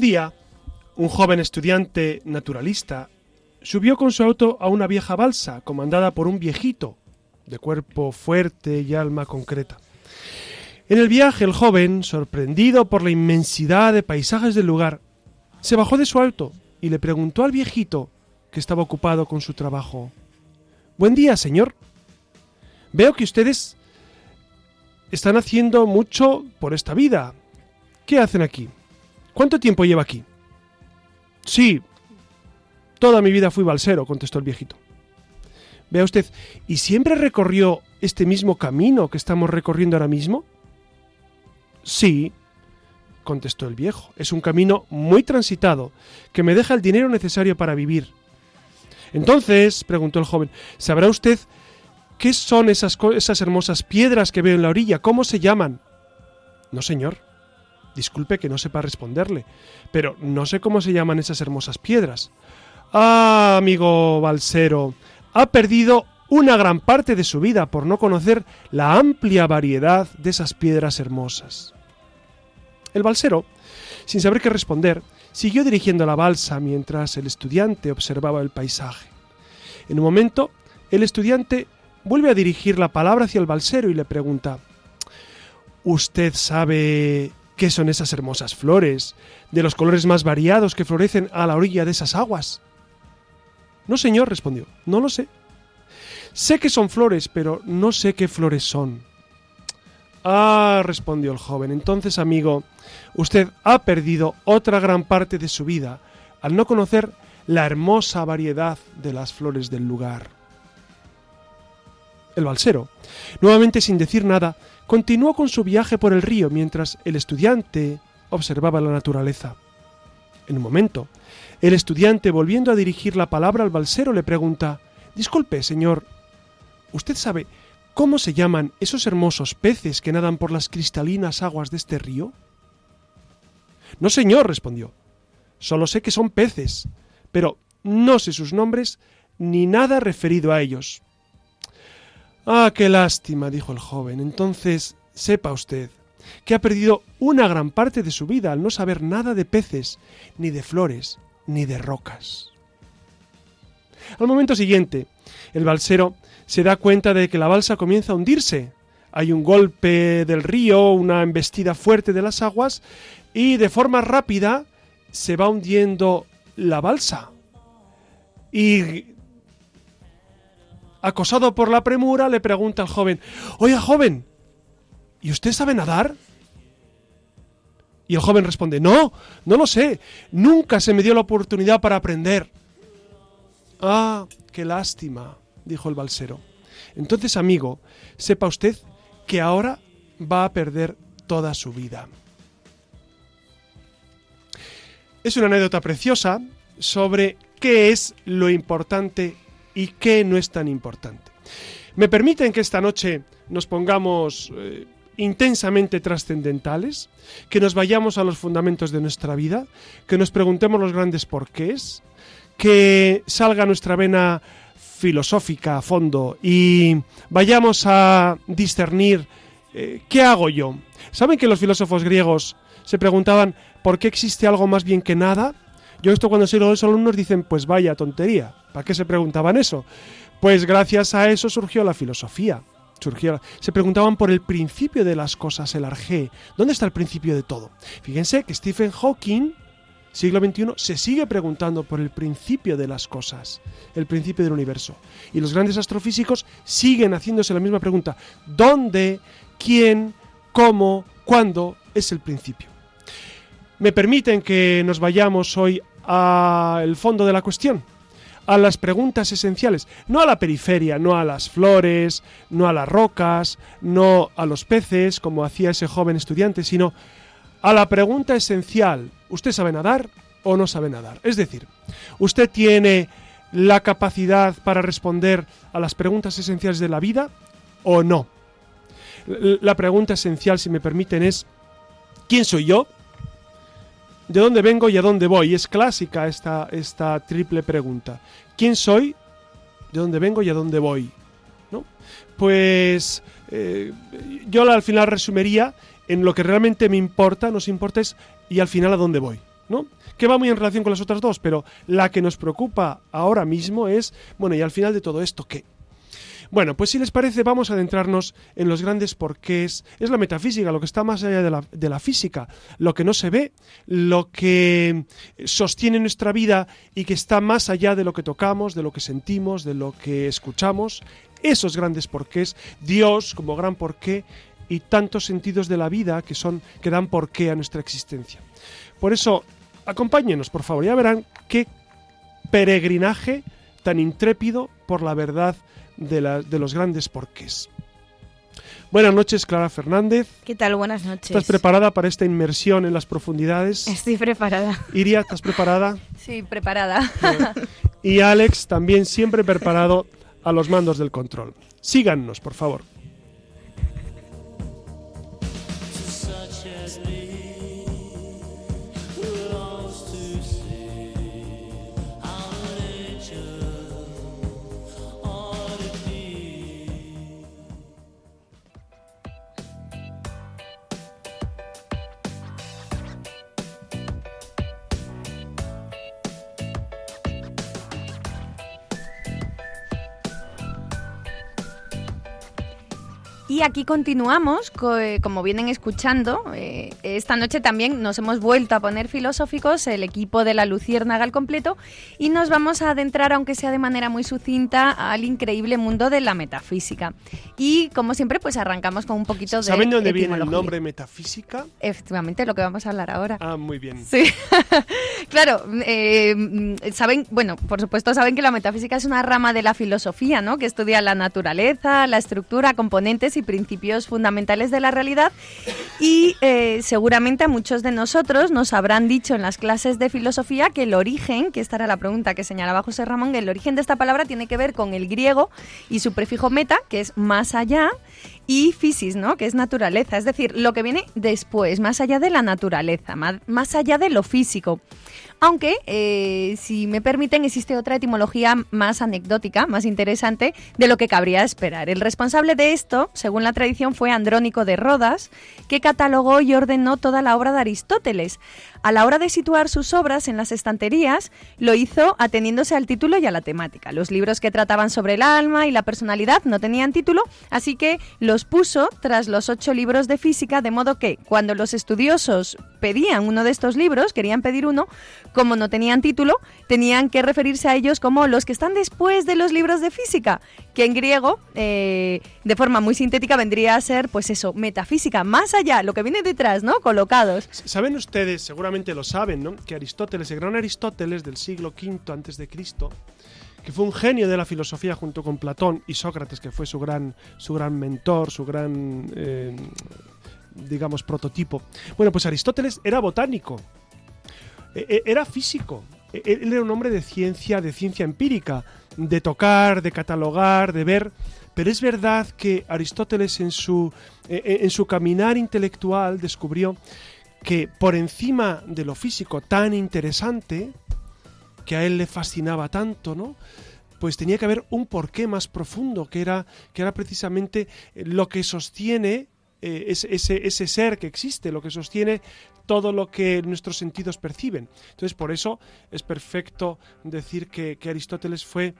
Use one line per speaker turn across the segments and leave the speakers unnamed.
Un día, un joven estudiante naturalista subió con su auto a una vieja balsa comandada por un viejito, de cuerpo fuerte y alma concreta. En el viaje el joven, sorprendido por la inmensidad de paisajes del lugar, se bajó de su auto y le preguntó al viejito, que estaba ocupado con su trabajo, Buen día, señor. Veo que ustedes están haciendo mucho por esta vida. ¿Qué hacen aquí? ¿Cuánto tiempo lleva aquí? Sí, toda mi vida fui balsero, contestó el viejito. Vea usted, ¿y siempre recorrió este mismo camino que estamos recorriendo ahora mismo? Sí, contestó el viejo. Es un camino muy transitado, que me deja el dinero necesario para vivir. Entonces, preguntó el joven, ¿sabrá usted qué son esas, esas hermosas piedras que veo en la orilla? ¿Cómo se llaman? No, señor. Disculpe que no sepa responderle, pero no sé cómo se llaman esas hermosas piedras. Ah, amigo Balsero, ha perdido una gran parte de su vida por no conocer la amplia variedad de esas piedras hermosas. El balsero, sin saber qué responder, siguió dirigiendo la balsa mientras el estudiante observaba el paisaje. En un momento, el estudiante vuelve a dirigir la palabra hacia el balsero y le pregunta ¿Usted sabe qué son esas hermosas flores, de los colores más variados que florecen a la orilla de esas aguas? No, señor, respondió, no lo sé. Sé que son flores, pero no sé qué flores son. Ah, respondió el joven, entonces, amigo, usted ha perdido otra gran parte de su vida al no conocer la hermosa variedad de las flores del lugar. El balsero, nuevamente sin decir nada, continuó con su viaje por el río mientras el estudiante observaba la naturaleza. En un momento, el estudiante, volviendo a dirigir la palabra al balsero, le pregunta Disculpe, señor, ¿usted sabe cómo se llaman esos hermosos peces que nadan por las cristalinas aguas de este río? No, señor, respondió. Solo sé que son peces, pero no sé sus nombres ni nada referido a ellos. Ah, qué lástima, dijo el joven. Entonces, sepa usted que ha perdido una gran parte de su vida al no saber nada de peces, ni de flores, ni de rocas. Al momento siguiente, el balsero se da cuenta de que la balsa comienza a hundirse. Hay un golpe del río, una embestida fuerte de las aguas, y de forma rápida se va hundiendo la balsa. Y acosado por la premura, le pregunta al joven, Oye, joven, ¿y usted sabe nadar? Y el joven responde, No, no lo sé, nunca se me dio la oportunidad para aprender. Ah, qué lástima, dijo el balsero. Entonces, amigo, sepa usted que ahora va a perder toda su vida. Es una anécdota preciosa sobre qué es lo importante y qué no es tan importante. ¿Me permiten que esta noche nos pongamos eh, intensamente trascendentales? ¿Que nos vayamos a los fundamentos de nuestra vida? ¿Que nos preguntemos los grandes porqués? ¿Que salga nuestra vena filosófica a fondo y vayamos a discernir eh, qué hago yo? ¿Saben que los filósofos griegos se preguntaban por qué existe algo más bien que nada? Yo esto cuando soy los alumnos dicen, pues vaya tontería. ¿Para qué se preguntaban eso? Pues gracias a eso surgió la filosofía. Surgió, se preguntaban por el principio de las cosas, el arjé. ¿Dónde está el principio de todo? Fíjense que Stephen Hawking siglo XXI, se sigue preguntando por el principio de las cosas, el principio del universo. Y los grandes astrofísicos siguen haciéndose la misma pregunta. ¿Dónde, quién, cómo, cuándo es el principio? Me permiten que nos vayamos hoy al fondo de la cuestión, a las preguntas esenciales, no a la periferia, no a las flores, no a las rocas, no a los peces, como hacía ese joven estudiante, sino a la pregunta esencial, ¿usted sabe nadar o no sabe nadar? Es decir, ¿usted tiene la capacidad para responder a las preguntas esenciales de la vida o no? La pregunta esencial, si me permiten, es ¿quién soy yo? ¿De dónde vengo y a dónde voy? Es clásica esta, esta triple pregunta. ¿Quién soy? ¿De dónde vengo y a dónde voy? ¿No? Pues eh, yo al final resumiría en lo que realmente me importa, nos importa es y al final a dónde voy, ¿no? Que va muy en relación con las otras dos, pero la que nos preocupa ahora mismo es, bueno, y al final de todo esto, ¿qué? Bueno, pues si les parece, vamos a adentrarnos en los grandes porqués. Es la metafísica, lo que está más allá de la, física, lo que no se ve, lo que sostiene nuestra vida y que está más allá de lo que tocamos, de lo que sentimos, de lo que escuchamos. Esos grandes porqués, Dios como gran porqué y tantos sentidos de la vida que son que dan porqué a nuestra existencia. Por eso, acompáñenos, por favor, ya verán qué peregrinaje tan intrépido por la verdad de, la, de los grandes porqués. Buenas noches, Clara Fernández.
¿Qué tal? Buenas noches.
¿Estás preparada para esta inmersión en las profundidades?
Estoy preparada.
Iria, ¿estás preparada?
Sí, preparada.
Y Alex también siempre preparado a los mandos del control. Síganos, por favor.
Y aquí continuamos, eh, como vienen escuchando. Eh, esta noche también nos hemos vuelto a poner filosóficos, el equipo de la Luciérnaga al completo, y nos vamos a adentrar, aunque sea de manera muy sucinta, al increíble mundo de la metafísica. Y como siempre, pues arrancamos con un poquito de.
¿Saben de dónde viene el nombre metafísica?
Efectivamente, lo que vamos a hablar ahora.
Ah, muy bien.
Sí. claro, eh, saben, bueno, por supuesto saben que la metafísica es una rama de la filosofía, ¿no? Que estudia la naturaleza, la estructura, componentes y principios fundamentales de la realidad y eh, seguramente a muchos de nosotros nos habrán dicho en las clases de filosofía que el origen, que esta era la pregunta que señalaba José Ramón, el origen de esta palabra tiene que ver con el griego y su prefijo meta, que es más allá, y physis, ¿no? que es naturaleza, es decir, lo que viene después, más allá de la naturaleza, más allá de lo físico. Aunque, eh, si me permiten, existe otra etimología más anecdótica, más interesante, de lo que cabría esperar. El responsable de esto, según la tradición, fue Andrónico de Rodas, que catalogó y ordenó toda la obra de Aristóteles. A la hora de situar sus obras en las estanterías, lo hizo ateniéndose al título y a la temática. Los libros que trataban sobre el alma y la personalidad no tenían título, así que los puso tras los ocho libros de física, de modo que cuando los estudiosos pedían uno de estos libros, querían pedir uno, como no tenían título, tenían que referirse a ellos como los que están después de los libros de física, que en griego, eh, de forma muy sintética, vendría a ser, pues eso, metafísica, más allá, lo que viene detrás, ¿no? Colocados.
Saben ustedes, seguramente lo saben, ¿no? Que Aristóteles, el gran Aristóteles del siglo V antes de Cristo, que fue un genio de la filosofía junto con Platón y Sócrates, que fue su gran, su gran mentor, su gran, eh, digamos, prototipo. Bueno, pues Aristóteles era botánico, e, e, era físico, e, él era un hombre de ciencia, de ciencia empírica, de tocar, de catalogar, de ver. Pero es verdad que Aristóteles en su, en su caminar intelectual descubrió que por encima de lo físico tan interesante, que a él le fascinaba tanto, ¿no? Pues tenía que haber un porqué más profundo, que era, que era precisamente lo que sostiene eh, ese, ese, ser que existe, lo que sostiene todo lo que nuestros sentidos perciben. Entonces, por eso es perfecto decir que, Aristóteles fue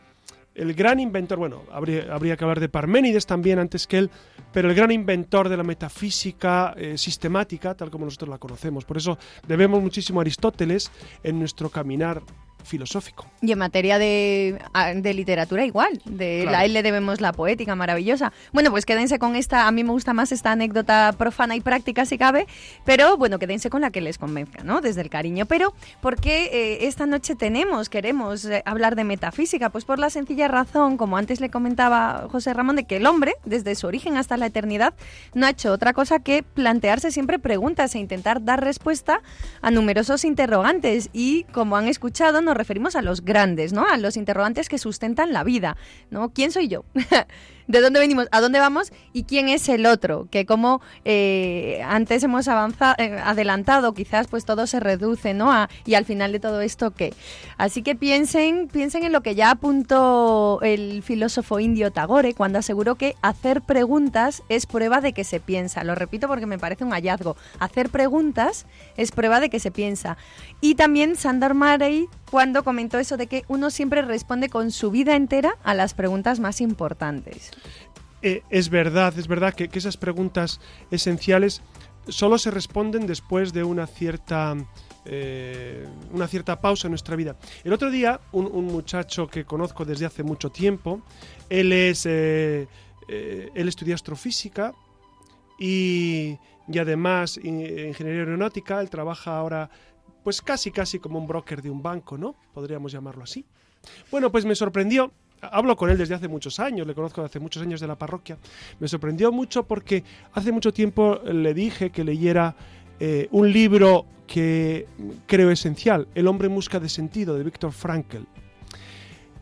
el gran inventor, bueno, habría, habría, que hablar de Parménides también antes que él, pero el gran inventor de la metafísica eh, sistemática, tal como nosotros la conocemos. Por eso debemos muchísimo a Aristóteles en nuestro caminar filosófico.
Y en materia de, literatura igual, de la él le debemos la poética maravillosa. Bueno, pues quédense con esta, a mí me gusta más esta anécdota profana y práctica si cabe, pero bueno, quédense con la que les convenzca, ¿no? Desde el cariño. Pero, ¿por qué eh, esta noche tenemos, queremos eh, hablar de metafísica? Pues por la sencilla razón, como antes le comentaba José Ramón, de que el hombre, desde su origen hasta la eternidad, no ha hecho otra cosa que plantearse siempre preguntas e intentar dar respuesta a numerosos interrogantes. Y como han escuchado, nos referimos a los grandes, ¿no? A los interrogantes que sustentan la vida, ¿no? ¿Quién soy yo? de dónde venimos, a dónde vamos y quién es el otro, que como eh, antes hemos avanzado, eh, adelantado, quizás pues todo se reduce, ¿no? y al final de todo esto, ¿qué? Así que piensen, piensen en lo que ya apuntó el filósofo indio Tagore cuando aseguró que hacer preguntas es prueba de que se piensa. Lo repito porque me parece un hallazgo. Hacer preguntas es prueba de que se piensa. Y también Sandor Marey cuando comentó eso de que uno siempre responde con su vida entera a las preguntas más importantes.
Eh, es verdad, es verdad que, esas preguntas esenciales solo se responden después de una cierta, eh, una cierta pausa en nuestra vida. El otro día, un, muchacho que conozco desde hace mucho tiempo, él es, eh, él estudia astrofísica y, y además ingeniería aeronáutica, él trabaja ahora pues casi casi como un broker de un banco, ¿no? Podríamos llamarlo así. Bueno, pues me sorprendió hablo con él desde hace muchos años, le conozco desde hace muchos años de la parroquia. Me sorprendió mucho porque hace mucho tiempo le dije que leyera eh, un libro que creo esencial, El hombre en busca de sentido, de Víctor Frankl.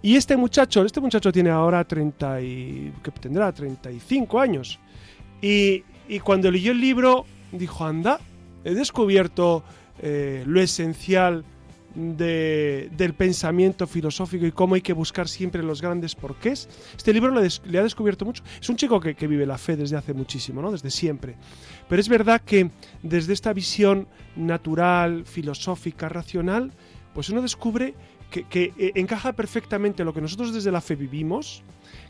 Y este muchacho, este muchacho tiene ahora 30 y, ¿qué tendrá? 35 años. Y, y cuando leyó el libro, dijo, anda, he descubierto eh, lo esencial del pensamiento filosófico y cómo hay que buscar siempre los grandes porqués. Este libro le, ha descubierto mucho. Es un chico que, vive la fe desde hace muchísimo, ¿no? desde siempre. Pero es verdad que desde esta visión natural, filosófica, racional, pues uno descubre que, eh, encaja perfectamente lo que nosotros desde la fe vivimos,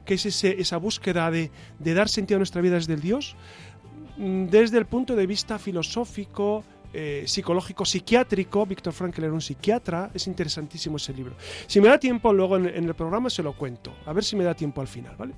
que es esa búsqueda de, de dar sentido a nuestra vida desde el Dios, mm, desde el punto de vista filosófico, eh, psicológico psiquiátrico. Víctor Frankl era un psiquiatra. Es interesantísimo ese libro. Si me da tiempo, luego en, en el programa se lo cuento. A ver si me da tiempo al final, ¿vale?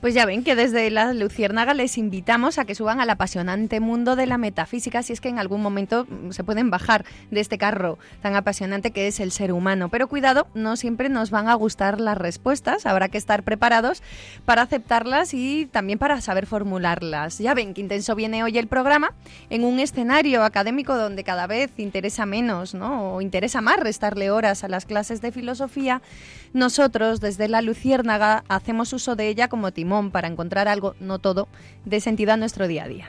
Pues ya ven que desde la Luciérnaga les invitamos a que suban al apasionante mundo de la metafísica si es que en algún momento mm, se pueden bajar de este carro tan apasionante que es el ser humano. Pero cuidado, no siempre nos van a gustar las respuestas, habrá que estar preparados para aceptarlas y también para saber formularlas. Ya ven que intenso viene hoy el programa en un escenario académico donde cada vez interesa menos, ¿no? O interesa más restarle horas a las clases de filosofía. Nosotros desde la Luciérnaga hacemos uso de ella como timón para encontrar algo, no todo, de sentido a nuestro día a día.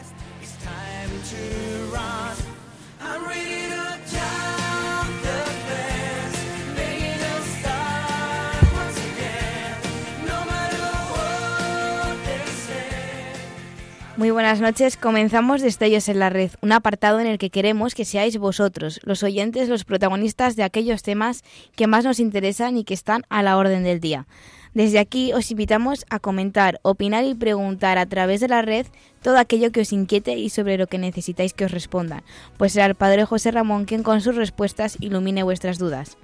Muy buenas noches. Comenzamos Destellos en la Red, un apartado en el que queremos que seáis vosotros, los oyentes, los protagonistas de aquellos temas que más nos interesan y que están a la orden del día. Desde aquí os invitamos a comentar, opinar y preguntar a través de la red todo aquello que os inquiete y sobre lo que necesitáis que os respondan, pues será el Padre José Ramón quien con sus respuestas ilumine vuestras dudas.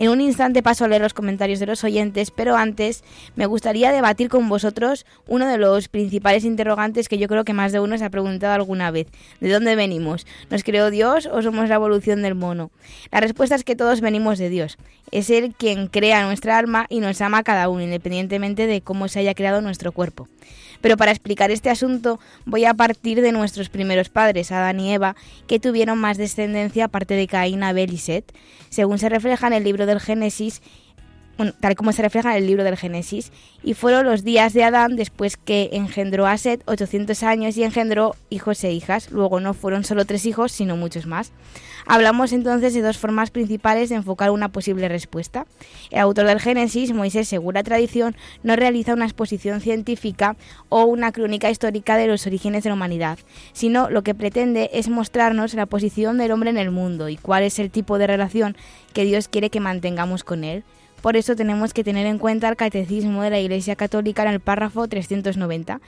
En un instante paso a leer los comentarios de los oyentes, pero antes me gustaría debatir con vosotros uno de los principales interrogantes que yo creo que más de uno se ha preguntado alguna vez. ¿De dónde venimos? ¿Nos creó Dios o somos la evolución del mono? La respuesta es que todos venimos de Dios. Es Él quien crea nuestra alma y nos ama a cada uno, independientemente de cómo se haya creado nuestro cuerpo. Pero para explicar este asunto voy a partir de nuestros primeros padres, Adán y Eva, que tuvieron más descendencia aparte de Caín, Abel y Set, según se refleja en el libro del Génesis tal como se refleja en el libro del Génesis, y fueron los días de Adán después que engendró a Set 800 años y engendró hijos e hijas. Luego no fueron solo tres hijos, sino muchos más. Hablamos entonces de dos formas principales de enfocar una posible respuesta. El autor del Génesis, Moisés, según la tradición, no realiza una exposición científica o una crónica histórica de los orígenes de la humanidad, sino lo que pretende es mostrarnos la posición del hombre en el mundo y cuál es el tipo de relación que Dios quiere que mantengamos con él. Por eso tenemos que tener en cuenta el catecismo de la Iglesia Católica en el párrafo 390.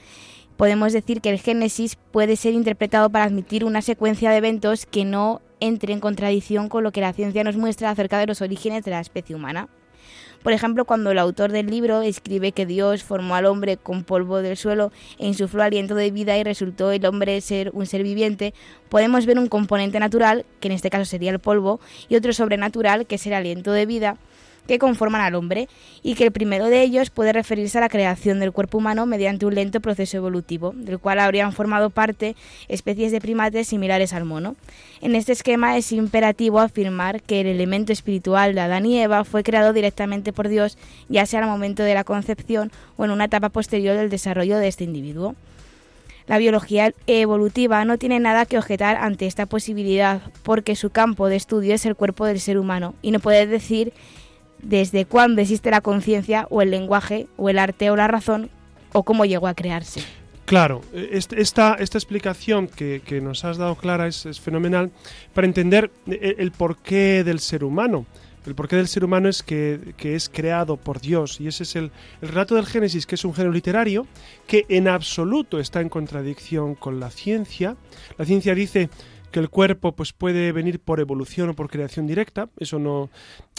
Podemos decir que el Génesis puede ser interpretado para admitir una secuencia de eventos que no entre en contradicción con lo que la ciencia nos muestra acerca de los orígenes de la especie humana. Por ejemplo, cuando el autor del libro escribe que Dios formó al hombre con polvo del suelo e insufló aliento de vida y resultó el hombre ser un ser viviente, podemos ver un componente natural, que en este caso sería el polvo, y otro sobrenatural, que es el aliento de vida, que conforman al hombre, y que el primero de ellos puede referirse a la creación del cuerpo humano mediante un lento proceso evolutivo, del cual habrían formado parte especies de primates similares al mono. En este esquema es imperativo afirmar que el elemento espiritual de Adán y Eva fue creado directamente por Dios, ya sea al momento de la concepción o en una etapa posterior del desarrollo de este individuo. La biología evolutiva no tiene nada que objetar ante esta posibilidad, porque su campo de estudio es el cuerpo del ser humano, y no puede decir desde cuándo existe la conciencia o el lenguaje o el arte o la razón o cómo llegó a crearse.
Claro, esta, esta explicación que, nos has dado clara es, fenomenal para entender el, porqué del ser humano. El porqué del ser humano es que, es creado por Dios y ese es el, el, relato del Génesis, que es un género literario que en absoluto está en contradicción con la ciencia. La ciencia dice que el cuerpo pues puede venir por evolución o por creación directa, eso no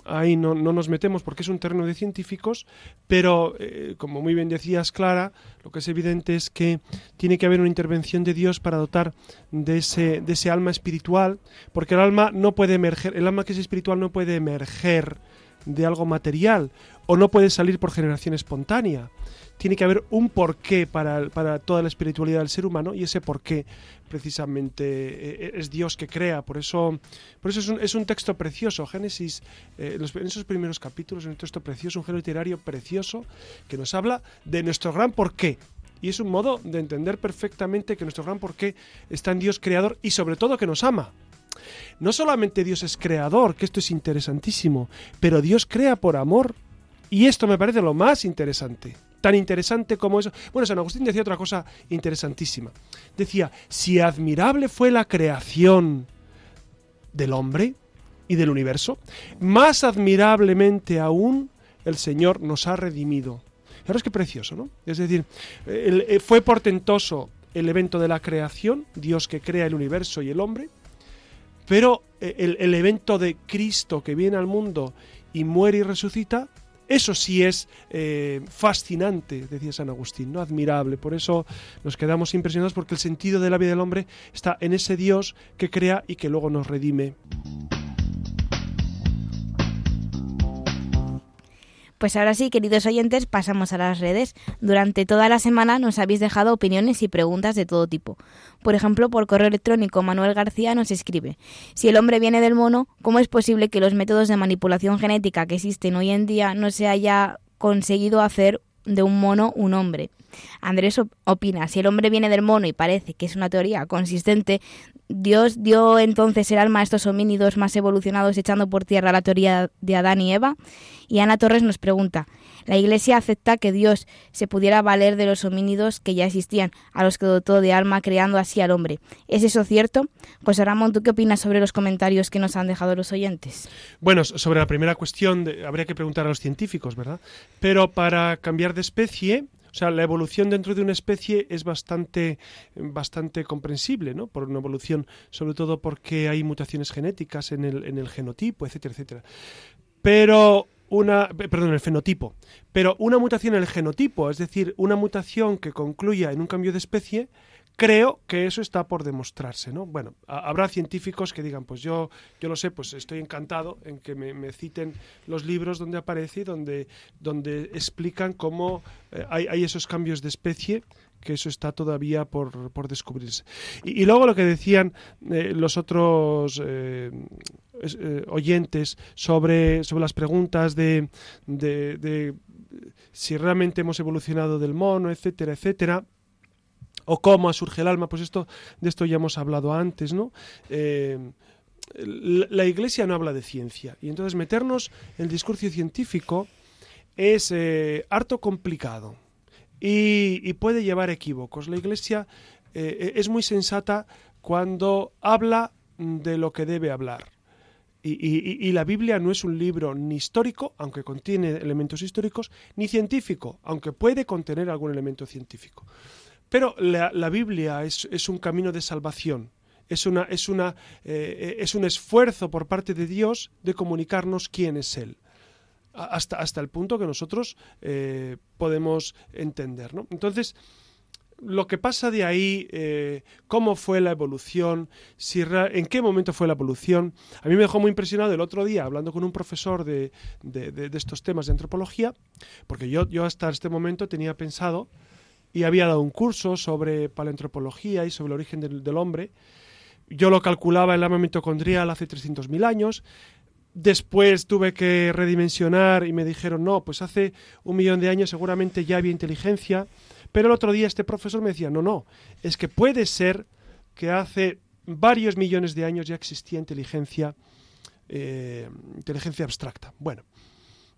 ahí no, nos metemos porque es un terreno de científicos, pero eh, como muy bien decías Clara, lo que es evidente es que tiene que haber una intervención de Dios para dotar de ese, de ese alma espiritual, porque el alma no puede emerger, el alma que es espiritual no puede emerger de algo material o no puede salir por generación espontánea tiene que haber un porqué para, para toda la espiritualidad del ser humano y ese porqué precisamente eh, es Dios que crea. Por eso, por eso es, un, es un texto precioso. Génesis, eh, en esos primeros capítulos, es un texto precioso, un género literario precioso que nos habla de nuestro gran porqué. Y es un modo de entender perfectamente que nuestro gran porqué está en Dios creador y sobre todo que nos ama. No solamente Dios es creador, que esto es interesantísimo, pero Dios crea por amor. Y esto me parece lo más interesante tan interesante como eso. Bueno, San Agustín decía otra cosa interesantísima. Decía, si admirable fue la creación del hombre y del universo, más admirablemente aún el Señor nos ha redimido. Ahora es que precioso, ¿no? Es decir, eh, fue portentoso el evento de la creación, Dios que crea el universo y el hombre, pero eh, el evento de Cristo que viene al mundo y muere y resucita eso sí es eh, fascinante, decía San Agustín, ¿no? admirable. Por eso nos quedamos impresionados porque el sentido de la vida del hombre está en ese Dios que crea y que luego nos redime.
Pues ahora sí, queridos oyentes, pasamos a las redes. Durante toda la semana nos habéis dejado opiniones y preguntas de todo tipo. Por ejemplo, por correo electrónico Manuel García nos escribe, si el hombre viene del mono, ¿cómo es posible que los métodos de manipulación genética que existen hoy en día no se haya conseguido hacer de un mono un hombre? Andrés opina, si el hombre viene del mono y parece que es una teoría consistente, Dios dio entonces el alma a estos homínidos más evolucionados echando por tierra la teoría de Adán y Eva. Y Ana Torres nos pregunta, ¿la Iglesia acepta que Dios se pudiera valer de los homínidos que ya existían, a los que dotó de alma creando así al hombre? ¿Es eso cierto? José Ramón, ¿tú qué opinas sobre los comentarios que nos han dejado los oyentes?
Bueno, sobre la primera cuestión habría que preguntar a los científicos, ¿verdad? Pero para cambiar de especie o sea, la evolución dentro de una especie es bastante, bastante comprensible, ¿no? Por una evolución, sobre todo porque hay mutaciones genéticas en el, en el genotipo, etcétera, etcétera. pero una, perdón, el fenotipo, pero una mutación en el genotipo, es decir, una mutación que concluya en un cambio de especie, creo que eso está por demostrarse, ¿no? Bueno, habrá científicos que digan, pues yo, yo lo sé, pues estoy encantado en que me, citen los libros donde aparece y donde, donde explican cómo eh, hay, esos cambios de especie que eso está todavía por, por descubrirse. Y, luego lo que decían eh, los otros eh, oyentes sobre, sobre las preguntas de, de si realmente hemos evolucionado del mono, etcétera, etcétera o cómo surge el alma, pues esto de esto ya hemos hablado antes, ¿no? Eh, la Iglesia no habla de ciencia y entonces meternos en el discurso científico es eh, harto complicado y, puede llevar equívocos. La Iglesia eh, es muy sensata cuando habla de lo que debe hablar. y, la Biblia no es un libro ni histórico, aunque contiene elementos históricos, ni científico, aunque puede contener algún elemento científico. Pero la, Biblia es, un camino de salvación. Eh, es un esfuerzo por parte de Dios de comunicarnos quién es Él. Hasta, el punto que nosotros eh, podemos entender. Entonces, lo que pasa de ahí, eh, cómo fue la evolución, si en qué momento fue la evolución. A mí me dejó muy impresionado el otro día hablando con un profesor de, estos temas de antropología, porque yo hasta este momento tenía pensado y había dado un curso sobre paleantropología y sobre el origen del, hombre. Yo lo calculaba en la mitocondrial hace 300.000 años. Después tuve que redimensionar y me dijeron, no, pues hace un millón de años seguramente ya había inteligencia. Pero el otro día este profesor me decía, no, no, es que puede ser que hace varios millones de años ya existía inteligencia, eh, inteligencia abstracta. Bueno,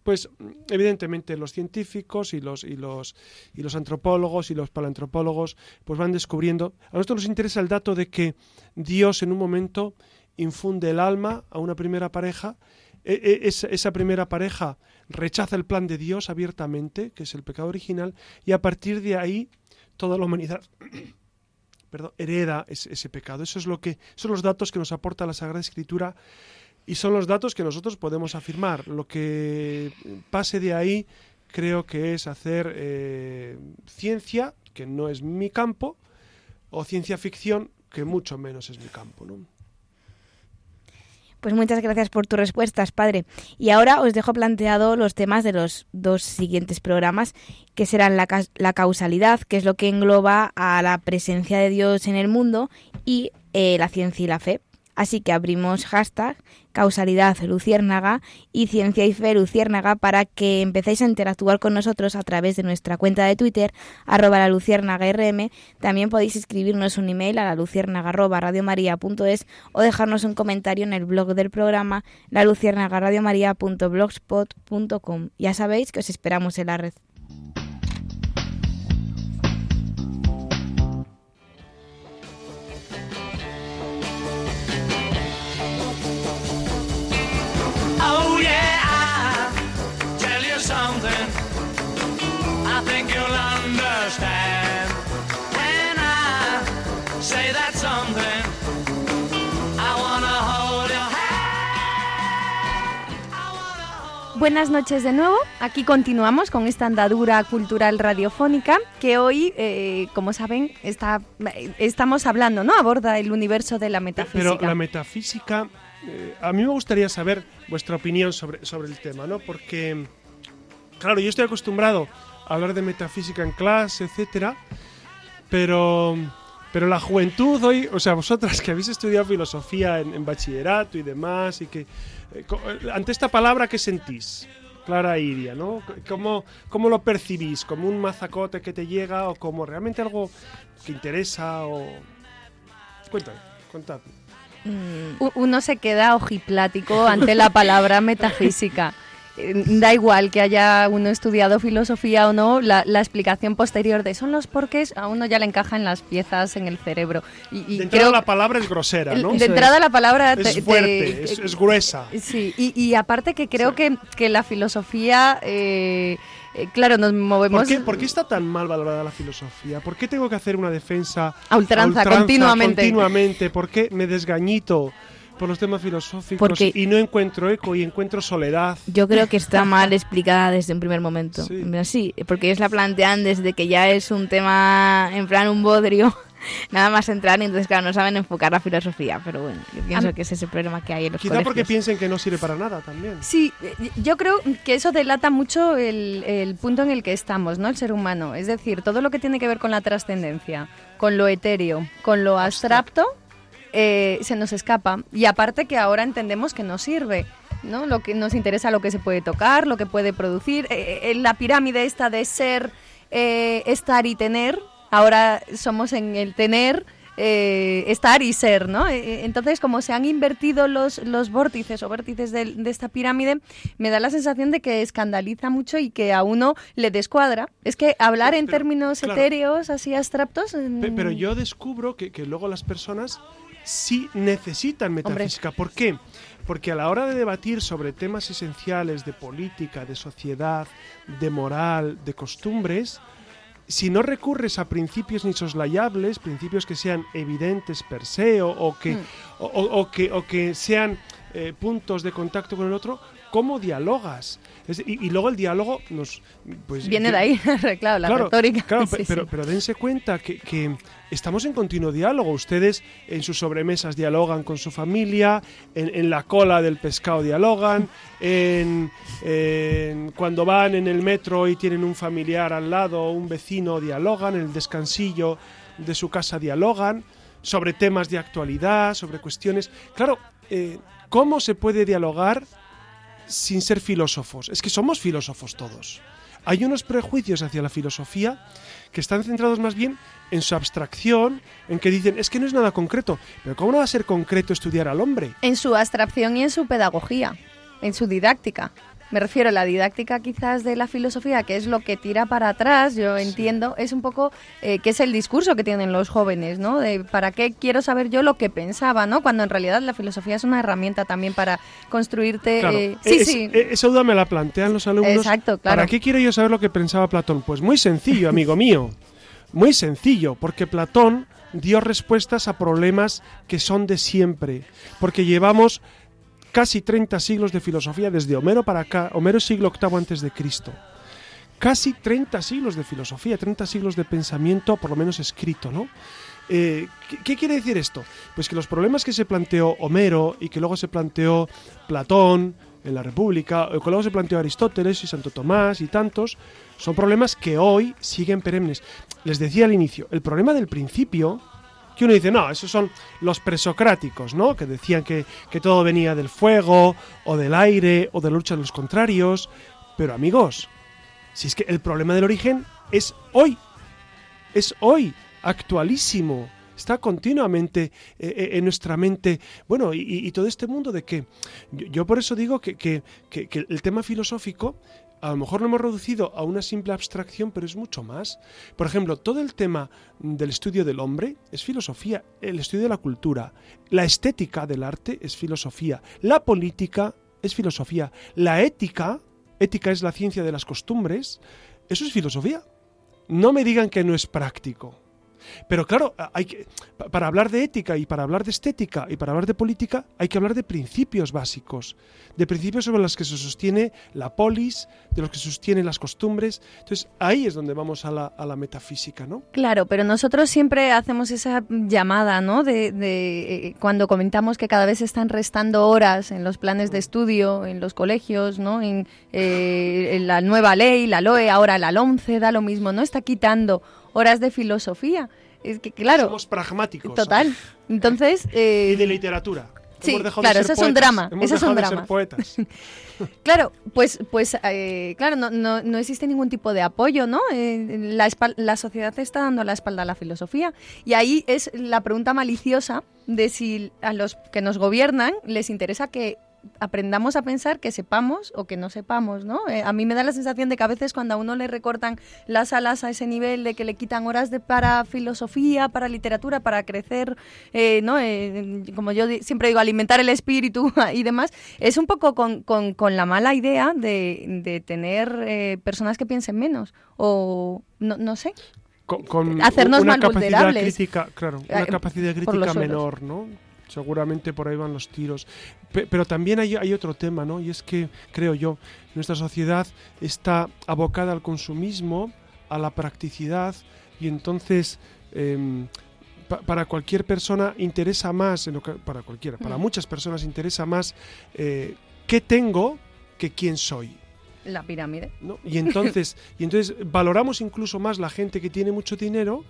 pues evidentemente los científicos y los, y los, y los antropólogos y los paleantropólogos pues van descubriendo. A nosotros nos interesa el dato de que Dios en un momento infunde el alma a una primera pareja. E, e, esa, primera pareja rechaza el plan de Dios abiertamente, que es el pecado original, y a partir de ahí toda la humanidad hereda ese, ese, pecado. Eso es lo que son los datos que nos aporta la Sagrada Escritura y son los datos que nosotros podemos afirmar. Lo que pase de ahí creo que es hacer eh, ciencia, que no es mi campo, o ciencia ficción, que mucho menos es mi campo. ¿no?
Pues muchas gracias por tus respuestas, padre. Y ahora os dejo planteado los temas de los dos siguientes programas, que serán la, la causalidad, que es lo que engloba a la presencia de Dios en el mundo, y eh, la ciencia y la fe. Así que abrimos hashtag causalidad luciérnaga y ciencia y fe luciérnaga para que empecéis a interactuar con nosotros a través de nuestra cuenta de Twitter arroba la luciérnaga rm. También podéis escribirnos un email a la luciérnaga arroba radiomaria.es o dejarnos un comentario en el blog del programa la luciérnaga radiomaria.blogspot.com. Ya sabéis que os esperamos en la red.
Buenas noches de nuevo. Aquí continuamos con esta andadura cultural radiofónica que hoy, eh, como saben, está, estamos hablando, ¿no? Aborda el universo de la metafísica.
Pero la metafísica, eh, a mí me gustaría saber vuestra opinión sobre, sobre el tema, ¿no? Porque, claro, yo estoy acostumbrado a hablar de metafísica en clase, etcétera, pero, pero la juventud hoy, o sea, vosotras que habéis estudiado filosofía en bachillerato y demás, y que eh, eh, ante esta palabra, ¿qué sentís? Clara Iria, ¿no? ¿Cómo, ¿Cómo, lo percibís? ¿Como un mazacote que te llega o como realmente algo que interesa? O... Cuéntame, contadme.
Mm. Uno se queda ojiplático ante la palabra metafísica. Eh, da igual que haya uno estudiado filosofía o no, la, explicación posterior de son los porqués a uno ya le encaja en las piezas en el cerebro.
Y, de entrada la palabra es grosera, ¿no?
De entrada la palabra
es fuerte, es, gruesa.
Sí, y, aparte que creo que, que, la filosofía... Eh, eh, claro, nos movemos.
¿Por qué, está tan mal valorada la filosofía? ¿Por qué tengo que hacer una defensa
a ultranza, continuamente?
continuamente? ¿Por qué me desgañito por los temas filosóficos
Porque-
y no encuentro eco y encuentro soledad.
Yo creo que está mal explicada desde un primer momento.
Sí.
Sí, porque ellos la plantean desde que ya es un tema, en plan un bodrio, nada más entrar, y entonces, claro, no saben enfocar la filosofía. Pero bueno, yo pienso que ese es el problema que hay en los
Quizá porque
colegios.
piensen que no sirve para nada también.
Sí, yo creo que eso delata mucho el, el punto en el que estamos, ¿no? El ser humano. Es decir, todo lo que tiene que ver con la trascendencia, con lo etéreo, con lo abstracto, eh, se nos escapa. Y aparte que ahora entendemos que no sirve. ¿no? Lo que nos interesa lo que se puede tocar, lo que puede producir. Eh, eh, la pirámide esta de ser, eh, estar y tener, ahora somos en el tener, eh, estar y ser, ¿no? Entonces, como se han invertido los, los vórtices o vértices de, esta pirámide, me da la sensación de que escandaliza mucho y que a uno le descuadra. Es que hablar en
Pero,
términos
claro.
etéreos, así abstractos...
Pe-
mm,
Pero yo descubro que, que luego las personas sí necesitan metafísica. ¿Por qué? Porque a la hora de debatir sobre temas esenciales de política, de sociedad, de moral, de costumbres, si no recurres a principios ni soslayables, principios que sean evidentes per se o, o que,
Mm.
o, o- o que, o que sean eh, puntos de contacto con el otro, ¿cómo dialogas? Es- y, y luego el diálogo nos... Pues,
Viene de ahí, claro, la
claro,
retórica.
claro,
Sí,
pero,
sí.
pero dense cuenta que, que estamos en continuo diálogo. Ustedes en sus sobremesas dialogan con su familia, en, en la cola del pescado dialogan, en, en- cuando van en el metro y tienen un familiar al lado, un vecino dialogan, en el descansillo de su casa dialogan, sobre temas de actualidad, sobre cuestiones. Claro, eh, ¿cómo se puede dialogar sin ser filósofos? Es que somos filósofos todos. Hay unos prejuicios hacia la filosofía que están centrados más bien en su abstracción, en que dicen, es que no es nada concreto, pero ¿cómo no va a ser concreto estudiar al hombre?
En su abstracción y en su pedagogía, en su didáctica. Me refiero a la didáctica quizás de la filosofía, que es lo que tira para atrás, yo entiendo, es un poco eh, que es el discurso que tienen los jóvenes, ¿no? De para qué quiero saber yo lo que pensaba, ¿no? Cuando en realidad la filosofía es una herramienta también para construirte...
Claro,
eh, sí,
es-
sí.
e- esa duda me la plantean los alumnos.
Exacto, claro.
¿Para qué quiero yo saber lo que pensaba Platón? Pues muy sencillo, amigo mío. Muy sencillo, porque Platón dio respuestas a problemas que son de siempre. Porque llevamos casi 30 siglos de filosofía desde Homero para acá. Homero siglo VIII antes de Cristo. Casi 30 siglos de filosofía, 30 siglos de pensamiento, por lo menos escrito, ¿no? Eh, ¿qué, qué quiere decir esto? Pues que los problemas que se planteó Homero y que luego se planteó Platón en la República, o que luego se planteó Aristóteles y Santo Tomás y tantos, son problemas que hoy siguen perennes. Les decía al inicio, el problema del principio, que uno dice, no, esos son los presocráticos, ¿no? Que decían que, que todo venía del fuego, o del aire, o de la lucha de los contrarios. Pero amigos, si es que el problema del origen es hoy, es hoy, actualísimo, está continuamente eh, eh, en nuestra mente. Bueno, y, todo este mundo de que, yo, por eso digo que- que- que el tema filosófico, a lo mejor lo hemos reducido a una simple abstracción, pero es mucho más. Por ejemplo, todo el tema del estudio del hombre es filosofía, el estudio de la cultura, la estética del arte es filosofía, la política es filosofía, la ética, ética es la ciencia de las costumbres, eso es filosofía. No me digan que no es práctico. Pero claro, hay que, pa- para hablar de ética y para hablar de estética y para hablar de política hay que hablar de principios básicos, de principios sobre los que se sostiene la polis, de los que se sostienen las costumbres. Entonces ahí es donde vamos a la, metafísica, ¿no?
Claro, pero nosotros siempre hacemos esa llamada, ¿no? De, de, eh, cuando comentamos que cada vez se están restando horas en los planes de estudio, en los colegios, ¿no? En, eh, en la nueva ley, la LOE, ahora la LOMCE, da lo mismo, ¿no? Está quitando horas de filosofía. Es que, claro,
Somos pragmáticos.
total. Entonces, eh,
Y de literatura.
Sí, claro, ese es un drama,
Hemos
ese es un drama. Claro, pues, pues eh, claro, no, no, no existe ningún tipo de apoyo, ¿no? Eh, la, la sociedad está dando la espalda a la filosofía. Y ahí es la pregunta maliciosa de si a los que nos gobiernan les interesa que aprendamos a pensar que sepamos o que no sepamos, ¿no? Eh, a mí me da la sensación de que a veces cuando a uno le recortan las alas a ese nivel de que le quitan horas de para filosofía, para literatura, para crecer, eh, ¿no? Eh, como yo siempre digo, alimentar el espíritu y demás, es un poco con, con- con la mala idea de, de tener personas que piensen menos o no, no sé.
Con, con
Hacernos
una
más
capacidad
vulnerables.
crítica, claro, una capacidad crítica menor, ¿no? Seguramente por ahí van los tiros. pero también hay, hay, otro tema, ¿no? Y es que, creo yo, nuestra sociedad está abocada al consumismo, a la practicidad, y entonces... Em, para cualquier persona interesa más, para cualquiera, para muchas personas interesa más eh, qué tengo que quién soy.
La pirámide.
Y entonces, y entonces valoramos incluso más la gente que tiene mucho dinero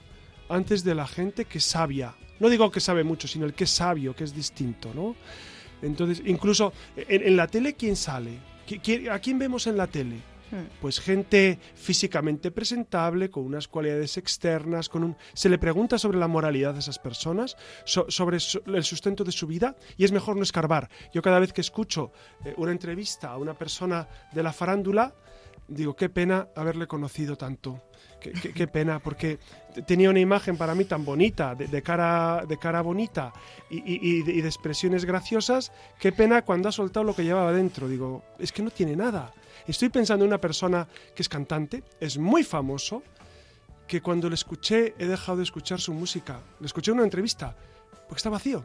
antes de la gente que sabia. No digo que sabe mucho, sino el que es sabio, que es distinto, ¿no? Entonces, incluso en, la tele, ¿quién sale? ¿A quién vemos en la tele? Hmm. Pues gente físicamente presentable, con unas cualidades externas, con un... Se le pregunta sobre la moralidad de esas personas, sobre el sustento de su vida, y es mejor no escarbar. Yo cada vez que escucho eh, una entrevista a una persona de la farándula, digo, qué pena haberle conocido tanto. Qué, pena, porque tenía una imagen para mí tan bonita, de, cara, de cara bonita y, de, expresiones graciosas. Qué pena cuando ha soltado lo que llevaba dentro. Digo, es que no tiene nada. Estoy pensando en una persona que es cantante, es muy famoso, que cuando le escuché he dejado de escuchar su música. Le escuché en una entrevista, porque está vacío.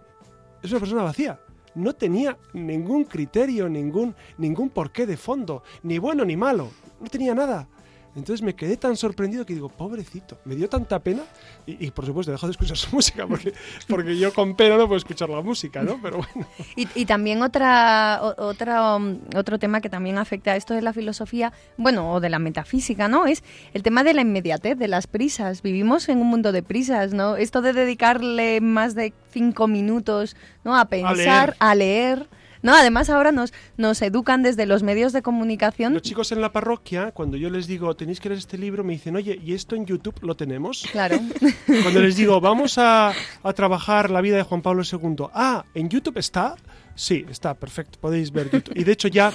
Es una persona vacía. No tenía ningún criterio, ningún, ningún porqué de fondo, ni bueno ni malo. No tenía nada. Entonces me quedé tan sorprendido que digo, pobrecito, me dio tanta pena y, por supuesto he dejado de escuchar su música porque, porque yo con pena no puedo escuchar la música, ¿no? Pero bueno.
Y, también otra, otra, otro tema que también afecta a esto de la filosofía, bueno, o de la metafísica, ¿no? Es el tema de la inmediatez, de las prisas. Vivimos en un mundo de prisas, ¿no? Esto de dedicarle más de cinco minutos, ¿no? A pensar, A leer no, además ahora nos, nos educan desde los medios de comunicación.
Los chicos en la parroquia, cuando yo les digo, tenéis que leer este libro, me dicen, oye, ¿y esto en YouTube lo tenemos?
Claro.
Cuando les digo, vamos a, trabajar la vida de Juan Pablo II, ah, ¿en YouTube está? Sí, está, perfecto, podéis ver YouTube. Y de hecho ya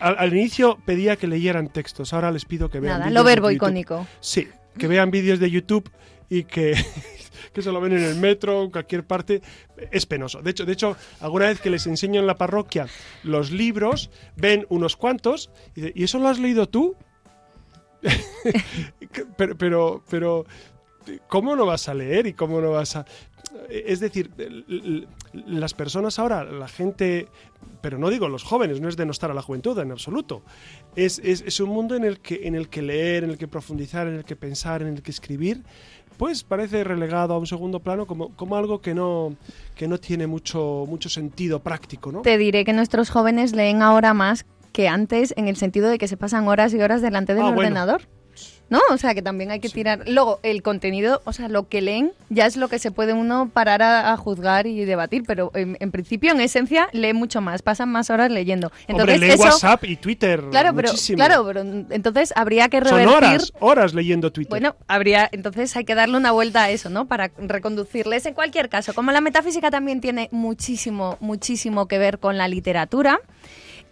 al, inicio pedía que leyeran textos, ahora les pido que vean.
Nada, lo verbo icónico.
Sí, que vean vídeos de YouTube y que, que se lo ven en el metro, en cualquier parte, es penoso. De hecho, de hecho, alguna vez que les enseño en la parroquia los libros, ven unos cuantos y ¿y eso lo has leído tú? pero, pero, pero, ¿cómo no vas a leer y cómo no vas a...? Es decir, las personas ahora, la gente, pero no digo los jóvenes, no es denostar a la juventud en absoluto. Es, es, es un mundo en el, que, en el que leer, en el que profundizar, en el que pensar, en el que escribir, pues parece relegado a un segundo plano como, como algo que no, que no tiene mucho, mucho sentido práctico. ¿no?
Te diré que nuestros jóvenes leen ahora más que antes en el sentido de que se pasan horas y horas delante del ah, ordenador. ¿No? O sea, que también hay que tirar. Luego, el contenido, o sea, lo que leen ya es lo que se puede uno parar a, juzgar y debatir, pero en, principio, en esencia, lee mucho más, pasan más horas leyendo.
Entonces, Hombre, lee WhatsApp y Twitter.
Claro, pero, claro, pero entonces habría que revertir.
Son horas, horas leyendo Twitter.
Bueno, habría, entonces hay que darle una vuelta a eso, ¿no? Para reconducirles. En cualquier caso, como la metafísica también tiene muchísimo, muchísimo que ver con la literatura.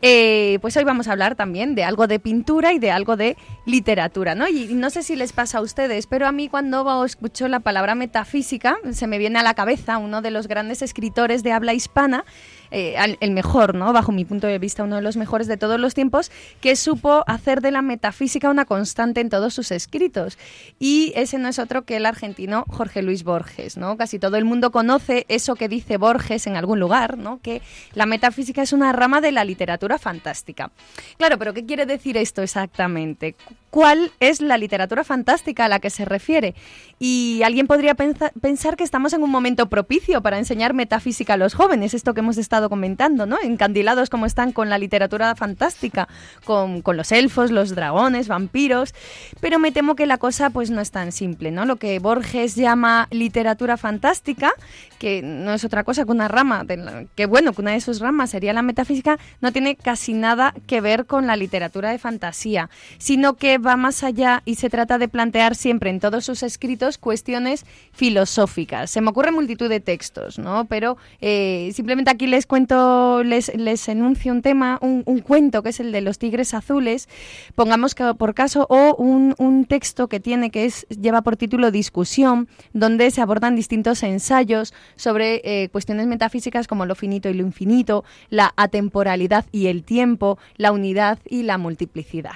Eh, pues hoy vamos a hablar también de algo de pintura y de algo de literatura, ¿no? Y no sé si les pasa a ustedes, pero a mí cuando escucho la palabra metafísica se me viene a la cabeza uno de los grandes escritores de habla hispana eh, el mejor, ¿no? Bajo mi punto de vista, uno de los mejores de todos los tiempos, que supo hacer de la metafísica una constante en todos sus escritos. Y ese no es otro que el argentino Jorge Luis Borges, ¿no? Casi todo el mundo conoce eso que dice Borges en algún lugar, ¿no? Que la metafísica es una rama de la literatura fantástica. Claro, pero ¿qué quiere decir esto exactamente? ¿Cuál es la literatura fantástica a la que se refiere? Y alguien podría pensar que estamos en un momento propicio para enseñar metafísica a los jóvenes, esto que hemos estado comentando, ¿no? Encandilados como están con la literatura fantástica, con, los elfos, los dragones, vampiros, pero me temo que la cosa pues no es tan simple, ¿no? Lo que Borges llama literatura fantástica, que no es otra cosa que una rama, que bueno, que una de sus ramas sería la metafísica, no tiene casi nada que ver con la literatura de fantasía, sino que va más allá y se trata de plantear siempre en todos sus escritos cuestiones filosóficas. Se me ocurre multitud de textos, ¿no? Pero eh, simplemente aquí les cuento, les, enuncio un tema, un, cuento que es el de los tigres azules, pongamos que por caso, o un, un texto que tiene que es lleva por título Discusión, donde se abordan distintos ensayos sobre eh, cuestiones metafísicas como lo finito y lo infinito, la atemporalidad y el tiempo, la unidad y la multiplicidad.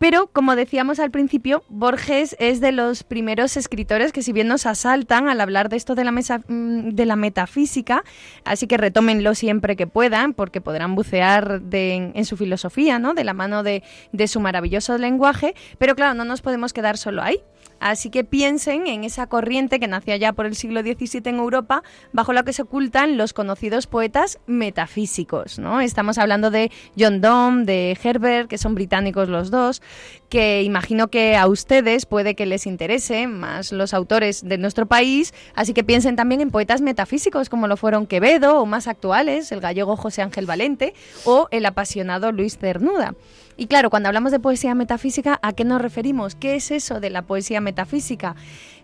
Pero, como decíamos al principio, Borges es de los primeros escritores que si bien nos asaltan al hablar de esto de la, mesa, mm, de la metafísica, así que retómenlo siempre que puedan, porque podrán bucear en, su filosofía, ¿no? de la mano de, de su maravilloso lenguaje, pero claro, no nos podemos quedar solo ahí. Así que piensen en esa corriente que nacía ya por el siglo XVII en Europa, bajo la que se ocultan los conocidos poetas metafísicos. ¿no? Estamos hablando de John Donne, de Herbert, que son británicos los dos, que imagino que a ustedes puede que les interese más los autores de nuestro país, así que piensen también en poetas metafísicos como lo fueron Quevedo o más actuales, el gallego José Ángel Valente o el apasionado Luis Cernuda. Y claro, cuando hablamos de poesía metafísica, ¿a qué nos referimos? ¿Qué es eso de la poesía metafísica?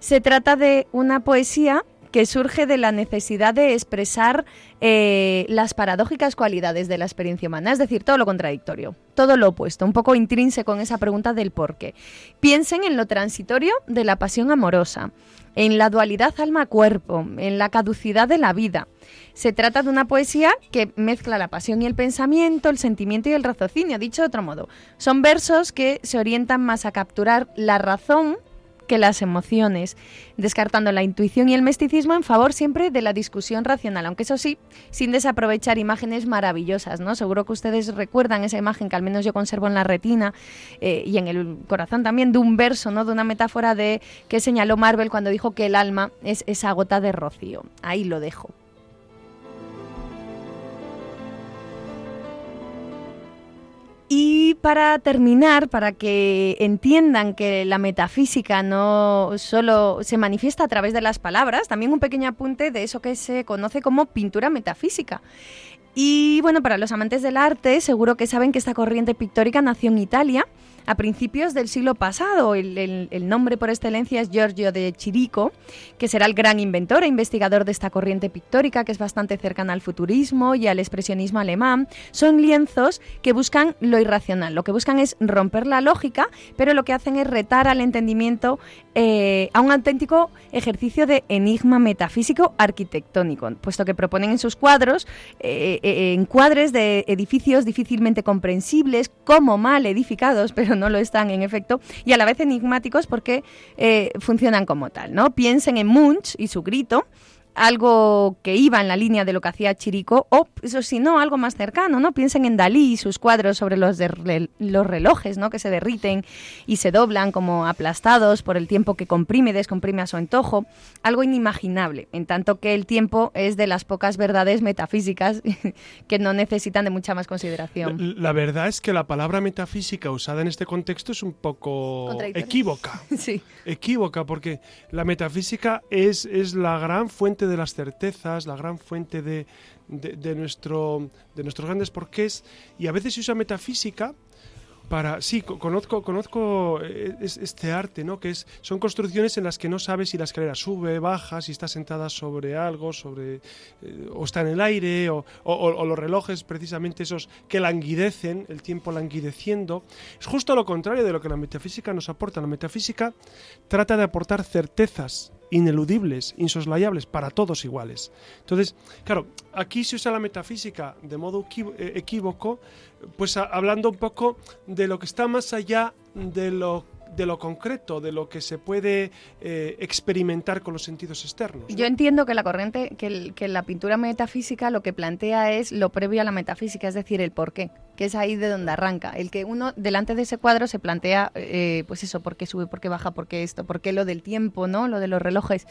Se trata de una poesía que surge de la necesidad de expresar eh, las paradójicas cualidades de la experiencia humana, es decir, todo lo contradictorio, todo lo opuesto, un poco intrínseco en esa pregunta del por qué. Piensen en lo transitorio de la pasión amorosa, en la dualidad alma-cuerpo, en la caducidad de la vida. Se trata de una poesía que mezcla la pasión y el pensamiento, el sentimiento y el raciocinio, dicho de otro modo. Son versos que se orientan más a capturar la razón que las emociones, descartando la intuición y el misticismo en favor siempre de la discusión racional, aunque eso sí, sin desaprovechar imágenes maravillosas, ¿no? Seguro que ustedes recuerdan esa imagen que al menos yo conservo en la retina eh, y en el corazón también de un verso, ¿no? De una metáfora de que señaló Marvel cuando dijo que el alma es esa gota de rocío. Ahí lo dejo. Y para terminar, para que entiendan que la metafísica no solo se manifiesta a través de las palabras, también un pequeño apunte de eso que se conoce como pintura metafísica. Y bueno, para los amantes del arte, seguro que saben que esta corriente pictórica nació en Italia a principios del siglo pasado. El, nombre por excelencia es Giorgio de Chirico, que será el gran inventor e investigador de esta corriente pictórica que es bastante cercana al futurismo y al expresionismo alemán. Son lienzos que buscan lo irracional, lo que buscan es romper la lógica, pero lo que hacen es retar al entendimiento eh, a un auténtico ejercicio de enigma metafísico arquitectónico, puesto que proponen en sus cuadros eh, eh, encuadres de edificios difícilmente comprensibles, como mal edificados, pero no lo están en efecto, y a la vez enigmáticos porque eh, funcionan como tal. ¿no? Piensen en Munch y su grito, algo que iba en la línea de lo que hacía Chirico, o eso sí, no, algo más cercano, ¿no? Piensen en Dalí y sus cuadros sobre los, de, los relojes, ¿no? Que se derriten y se doblan como aplastados por el tiempo que comprime y descomprime a su antojo, algo inimaginable, en tanto que el tiempo es de las pocas verdades metafísicas que no necesitan de mucha más consideración.
La, verdad es que la palabra metafísica usada en este contexto es un poco equívoca.
sí.
Equívoca, porque la metafísica es, es la gran fuente de las certezas, la gran fuente de, de, nuestro, de nuestros grandes porqués, y a veces se usa metafísica para sí conozco conozco eh, este arte no que es son construcciones en las que no sabes si la escalera sube baja si está sentada sobre algo sobre eh, o está en el aire o, o, los relojes precisamente esos que languidecen el tiempo languideciendo. Es justo lo contrario de lo que la metafísica nos aporta. La metafísica trata de aportar certezas ineludibles, insoslayables, para todos iguales. Entonces, claro, aquí se usa la metafísica de modo eh, equívoco, pues hablando un poco de lo que está más allá de lo de lo concreto, de lo que se puede eh, experimentar con los sentidos externos.
Yo entiendo que la corriente, que, que, la pintura metafísica lo que plantea es lo previo a la metafísica, es decir, el porqué, que es ahí de donde arranca. El que uno delante de ese cuadro se plantea, eh, pues eso, por qué sube, por qué baja, por qué esto, por qué lo del tiempo, ¿no? Lo de los relojes.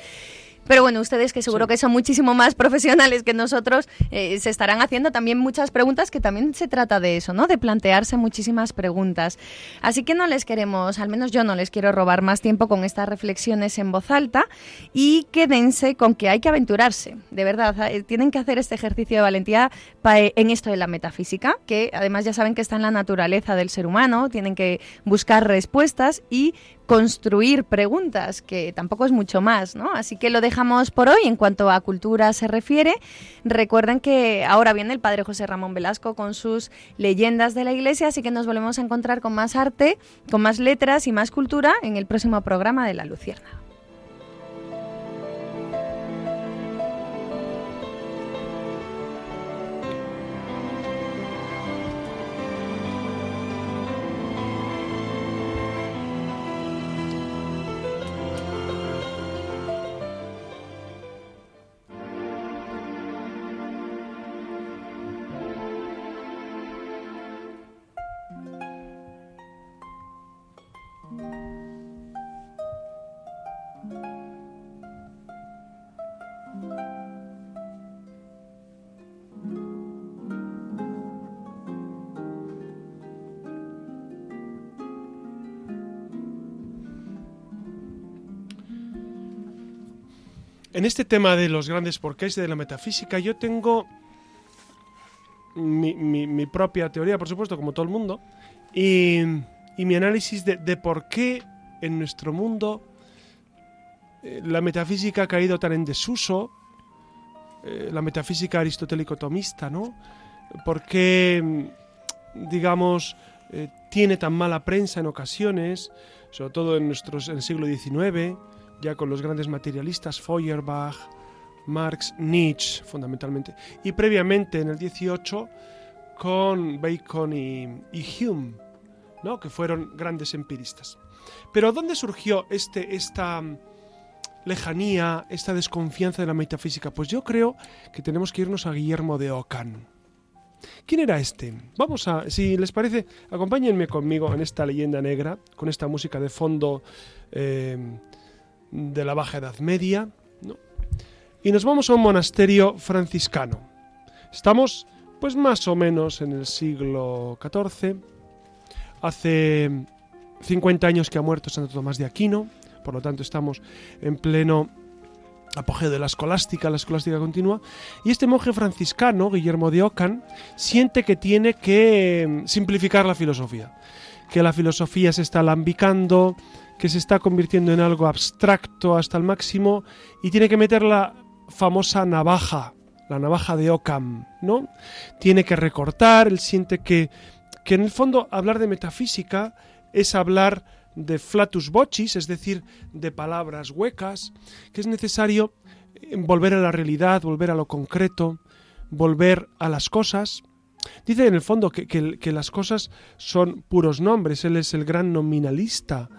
Pero bueno, ustedes que seguro que son muchísimo más profesionales que nosotros, eh, se estarán haciendo también muchas preguntas, que también se trata de eso, ¿no? De plantearse muchísimas preguntas. Así que no les queremos, al menos yo no les quiero robar más tiempo con estas reflexiones en voz alta y quédense con que hay que aventurarse, de verdad, eh, tienen que hacer este ejercicio de valentía eh, en esto de la metafísica, que además ya saben que está en la naturaleza del ser humano, tienen que buscar respuestas y construir preguntas, que tampoco es mucho más, ¿no? Así que lo dejamos por hoy en cuanto a cultura se refiere. Recuerden que ahora viene el padre José Ramón Velasco con sus leyendas de la iglesia, así que nos volvemos a encontrar con más arte, con más letras y más cultura en el próximo programa de La Lucierna.
En este tema de los grandes porqués de la metafísica, yo tengo mi, propia teoría, por supuesto, como todo el mundo, y, mi análisis de, por qué en nuestro mundo eh, la metafísica ha caído tan en desuso, eh, la metafísica aristotélico-tomista, ¿no? ¿Por qué, digamos, eh, tiene tan mala prensa en ocasiones, sobre todo en, nuestros, en el siglo XIX, ya con los grandes materialistas, Feuerbach, Marx, Nietzsche, fundamentalmente, y previamente en el XVIII con Bacon y, Hume, ¿no? que fueron grandes empiristas. Pero ¿dónde surgió este, esta lejanía, esta desconfianza de la metafísica? Pues yo creo que tenemos que irnos a Guillermo de Ockham. ¿Quién era este? Vamos a, si les parece, acompáñenme conmigo en esta leyenda negra, con esta música de fondo eh, de la Baja Edad Media, ¿no? y nos vamos a un monasterio franciscano. Estamos, pues más o menos en el siglo XIV, hace 50 años que ha muerto Santo Tomás de Aquino, por lo tanto estamos en pleno apogeo de la escolástica, la escolástica continua, y este monje franciscano, Guillermo de Ockham, siente que tiene que eh, simplificar la filosofía, que la filosofía se está alambicando, que se está convirtiendo en algo abstracto hasta el máximo, y tiene que meter la famosa navaja, la navaja de Ockham, ¿no? Tiene que recortar, él siente que, que en el fondo hablar de metafísica es hablar de flatus vocis, es decir, de palabras huecas, que es necesario eh, volver a la realidad, volver a lo concreto, volver a las cosas. Dice en el fondo que- que las cosas son puros nombres, él es el gran nominalista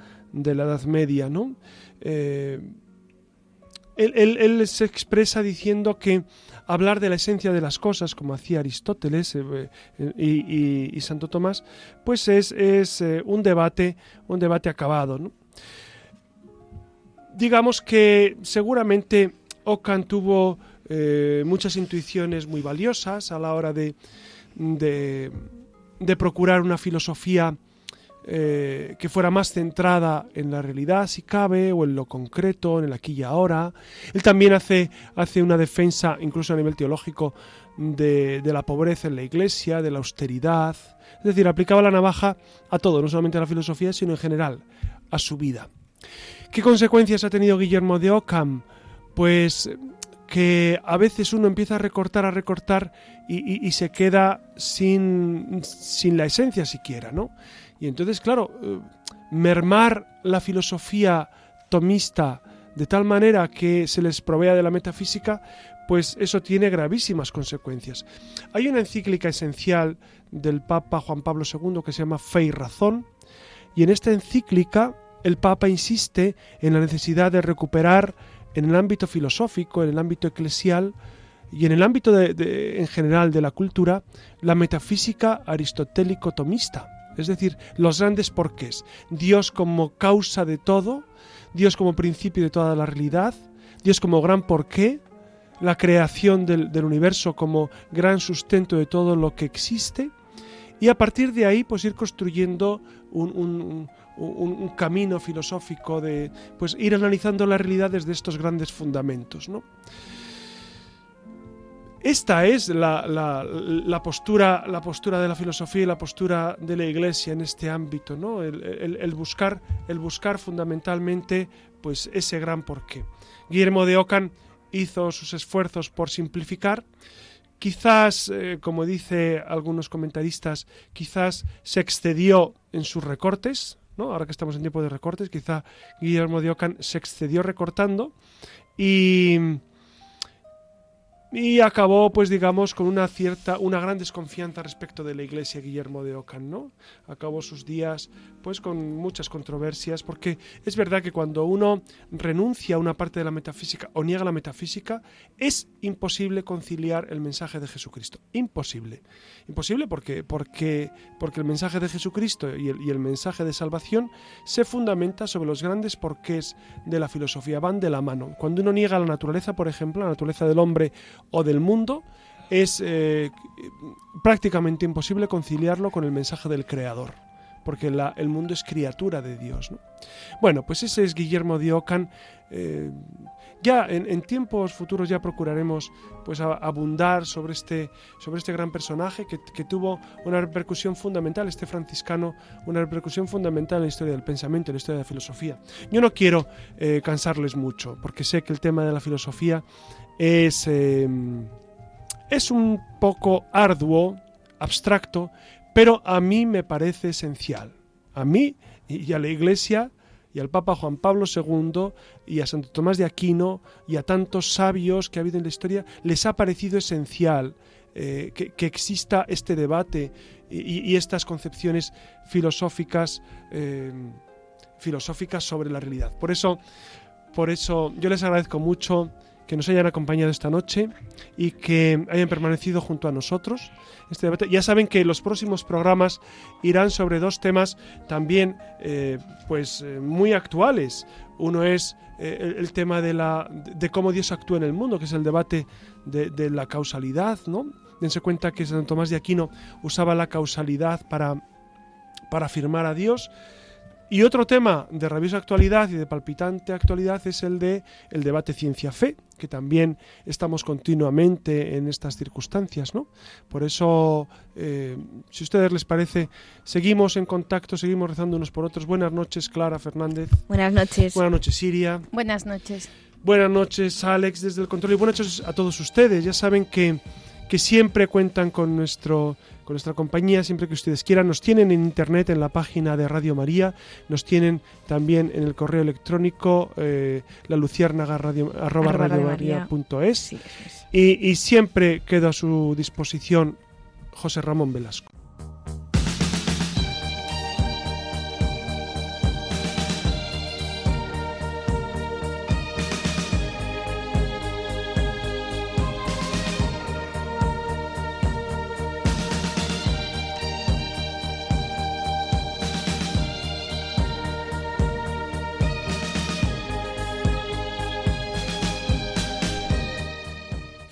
de la Edad Media, ¿no? Eh, él, él- él se expresa diciendo que hablar de la esencia de las cosas, como hacía Aristóteles eh, eh, y, y- Santo Tomás, pues es, es, un debate, un debate acabado. Digamos que seguramente Ockham tuvo muchas intuiciones muy valiosas a la hora de, de, de procurar una filosofía eh, que fuera más centrada en la realidad, si cabe, o en lo concreto, en el aquí y ahora. Él también hace, hace una defensa, incluso a nivel teológico, de, la pobreza en la iglesia, de la austeridad. Es decir, aplicaba la navaja a todo, no solamente a la filosofía, sino en general, a su vida. ¿Qué consecuencias ha tenido Guillermo de Ockham? Pues que a veces uno empieza a recortar, a recortar y, y- y se queda sin, sin la esencia siquiera, ¿no? Y entonces, claro, eh, mermar la filosofía tomista de tal manera que se les provea de la metafísica, pues eso tiene gravísimas consecuencias. Hay una encíclica esencial del Papa Juan Pablo II que se llama Fe y Razón, y en esta encíclica el Papa insiste en la necesidad de recuperar en el ámbito filosófico, en el ámbito eclesial y en el ámbito en general de la cultura, la metafísica aristotélico-tomista, es decir, los grandes porqués. Dios como causa de todo, Dios como principio de toda la realidad, Dios como gran porqué, la creación del, universo como gran sustento de todo lo que existe, y a partir de ahí pues ir construyendo un camino filosófico de pues ir analizando la realidad desde estos grandes fundamentos, ¿no? Esta es la, postura, la postura de la filosofía y la postura de la Iglesia en este ámbito, ¿no? El, buscar, el buscar fundamentalmente, pues ese gran porqué. Guillermo de Ockham hizo sus esfuerzos por simplificar. Quizás, eh, como dice algunos comentaristas, quizás se excedió en sus recortes, ¿no? Ahora que estamos en tiempo de recortes, quizá Guillermo de Ockham se excedió recortando y y acabó, pues digamos, con una cierta, una gran desconfianza respecto de la iglesia Guillermo de Ockham, ¿no? Acabó sus días, pues con muchas controversias, porque es verdad que cuando uno renuncia a una parte de la metafísica o niega la metafísica, es imposible conciliar el mensaje de Jesucristo. Imposible. Imposible porque, porque, porque el mensaje de Jesucristo y el, y el mensaje de salvación se fundamenta sobre los grandes porqués de la filosofía, van de la mano. Cuando uno niega la naturaleza, por ejemplo, la naturaleza del hombre o del mundo, es eh, prácticamente imposible conciliarlo con el mensaje del Creador. porque el mundo es criatura de Dios. Bueno, pues ese es Guillermo de. Eh, ya en, tiempos futuros ya procuraremos pues abundar sobre este, sobre este gran personaje que, tuvo una repercusión fundamental, este franciscano, una repercusión fundamental en la historia del pensamiento, en la historia de la filosofía. Yo no quiero eh, cansarles mucho, porque sé que el tema de la filosofía es, em, es un poco arduo, abstracto, pero a mí me parece esencial. A mí y a la Iglesia y al Papa Juan Pablo II y a Santo Tomás de Aquino y a tantos sabios que ha habido en la historia, les ha parecido esencial eh, que, exista este debate y, estas concepciones filosóficas, eh, filosóficas sobre la realidad. Por eso, por eso yo les agradezco mucho que nos hayan acompañado esta noche y que hayan permanecido junto a nosotros. Este debate. Ya saben que los próximos programas irán sobre dos temas también eh, pues, eh, muy actuales. Uno es eh, el, tema de, la, de cómo Dios actúa en el mundo, que es el debate de, la causalidad. ¿no? Dense cuenta que San Tomás de Aquino usaba la causalidad para, para afirmar a Dios. Y otro tema de rabiosa actualidad y de palpitante actualidad es el de el debate ciencia-fe, que también estamos continuamente en estas circunstancias, ¿no? Por eso, eh, si a ustedes les parece, seguimos en contacto, seguimos rezando unos por otros. Buenas noches, Clara Fernández.
Buenas noches.
Buenas noches, Siria.
Buenas noches.
Buenas noches, Alex, desde el control. Y buenas noches a todos ustedes. Ya saben que, que siempre cuentan con nuestro con nuestra compañía siempre que ustedes quieran. Nos tienen en internet en la página de Radio María, nos tienen también en el correo electrónico eh, la luciérnaga radio, y, y siempre quedo a su disposición José Ramón Velasco.